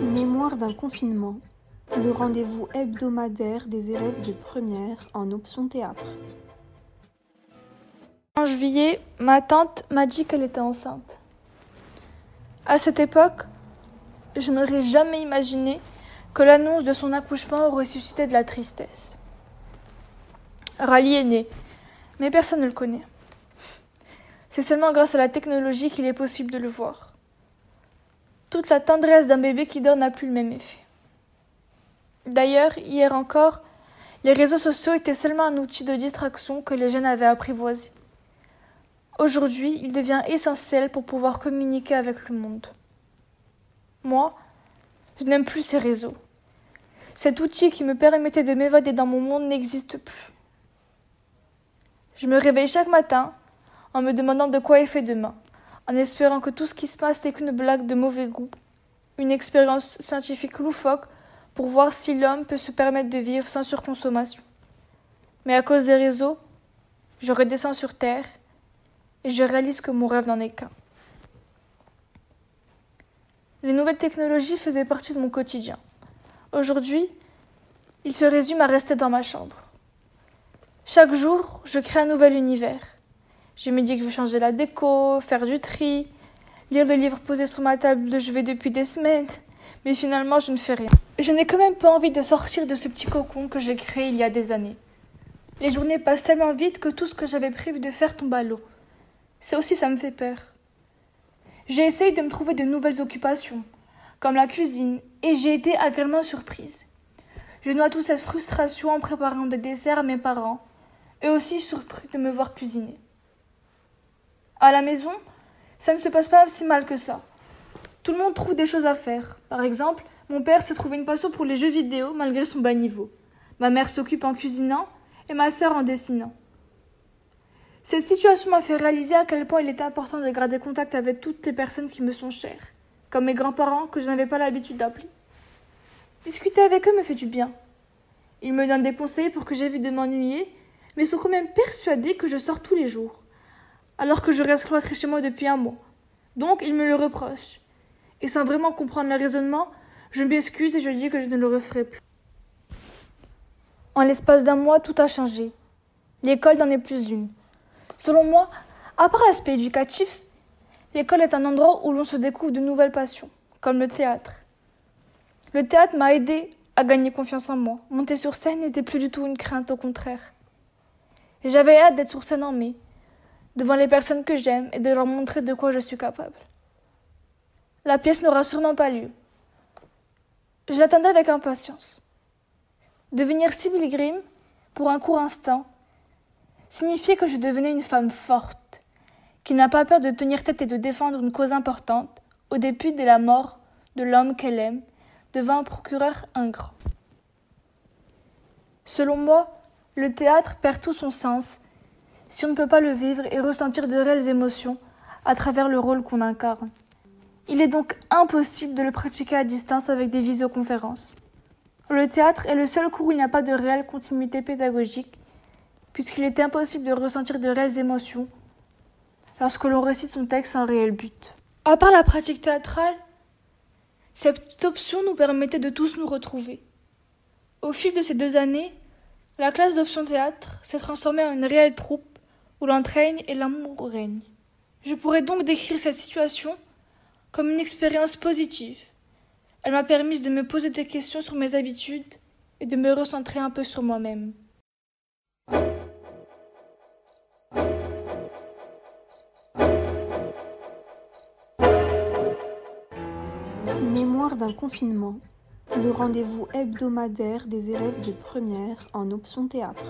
Mémoire d'un confinement, le rendez-vous hebdomadaire des élèves de première en option théâtre. En juillet, ma tante m'a dit qu'elle était enceinte. À cette époque, je n'aurais jamais imaginé que l'annonce de son accouchement aurait suscité de la tristesse. Rally est né, mais personne ne le connaît. C'est seulement grâce à la technologie qu'il est possible de le voir. Toute la tendresse d'un bébé qui dort n'a plus le même effet. D'ailleurs, hier encore, les réseaux sociaux étaient seulement un outil de distraction que les jeunes avaient apprivoisé. Aujourd'hui, il devient essentiel pour pouvoir communiquer avec le monde. Moi, je n'aime plus ces réseaux. Cet outil qui me permettait de m'évader dans mon monde n'existe plus. Je me réveille chaque matin en me demandant de quoi est fait demain en espérant que tout ce qui se passe n'est qu'une blague de mauvais goût, une expérience scientifique loufoque pour voir si l'homme peut se permettre de vivre sans surconsommation. Mais à cause des réseaux, je redescends sur Terre et je réalise que mon rêve n'en est qu'un. Les nouvelles technologies faisaient partie de mon quotidien. Aujourd'hui, il se résume à rester dans ma chambre. Chaque jour, je crée un nouvel univers. Je me dis que je vais changer la déco, faire du tri, lire le livre posé sur ma table de chevet depuis des semaines, mais finalement je ne fais rien. Je n'ai quand même pas envie de sortir de ce petit cocon que j'ai créé il y a des années. Les journées passent tellement vite que tout ce que j'avais prévu de faire tombe à l'eau. Ça aussi, ça me fait peur. J'ai essayé de me trouver de nouvelles occupations, comme la cuisine, et j'ai été agréablement surprise. Je noie toute cette frustration en préparant des desserts à mes parents, eux aussi surpris de me voir cuisiner. À la maison, ça ne se passe pas si mal que ça. Tout le monde trouve des choses à faire. Par exemple, mon père s'est trouvé une passion pour les jeux vidéo malgré son bas niveau. Ma mère s'occupe en cuisinant et ma sœur en dessinant. Cette situation m'a fait réaliser à quel point il était important de garder contact avec toutes les personnes qui me sont chères, comme mes grands-parents que je n'avais pas l'habitude d'appeler. Discuter avec eux me fait du bien. Ils me donnent des conseils pour que j'évite de m'ennuyer, mais sont quand même persuadés que je sors tous les jours alors que je reste cloîtré chez moi depuis un mois. Donc il me le reproche. Et sans vraiment comprendre le raisonnement, je m'excuse et je dis que je ne le referai plus. En l'espace d'un mois, tout a changé. L'école n'en est plus une. Selon moi, à part l'aspect éducatif, l'école est un endroit où l'on se découvre de nouvelles passions, comme le théâtre. Le théâtre m'a aidé à gagner confiance en moi. Monter sur scène n'était plus du tout une crainte, au contraire. J'avais hâte d'être sur scène en mai, devant les personnes que j'aime et de leur montrer de quoi je suis capable. La pièce n'aura sûrement pas lieu. Je l'attendais avec impatience. Devenir Sibyl Grimm, pour un court instant, signifiait que je devenais une femme forte, qui n'a pas peur de tenir tête et de défendre une cause importante, au début de la mort de l'homme qu'elle aime, devant un procureur ingrat. Selon moi, le théâtre perd tout son sens si on ne peut pas le vivre et ressentir de réelles émotions à travers le rôle qu'on incarne. Il est donc impossible de le pratiquer à distance avec des visioconférences. Le théâtre est le seul cours où il n'y a pas de réelle continuité pédagogique, puisqu'il est impossible de ressentir de réelles émotions lorsque l'on récite son texte sans réel but. À part la pratique théâtrale, cette option nous permettait de tous nous retrouver. Au fil de ces deux années, la classe d'option théâtre s'est transformée en une réelle troupe où l'entraîne et l'amour règnent. Je pourrais donc décrire cette situation comme une expérience positive. Elle m'a permis de me poser des questions sur mes habitudes et de me recentrer un peu sur moi-même. Mémoire d'un confinement, le rendez-vous hebdomadaire des élèves de première en option théâtre.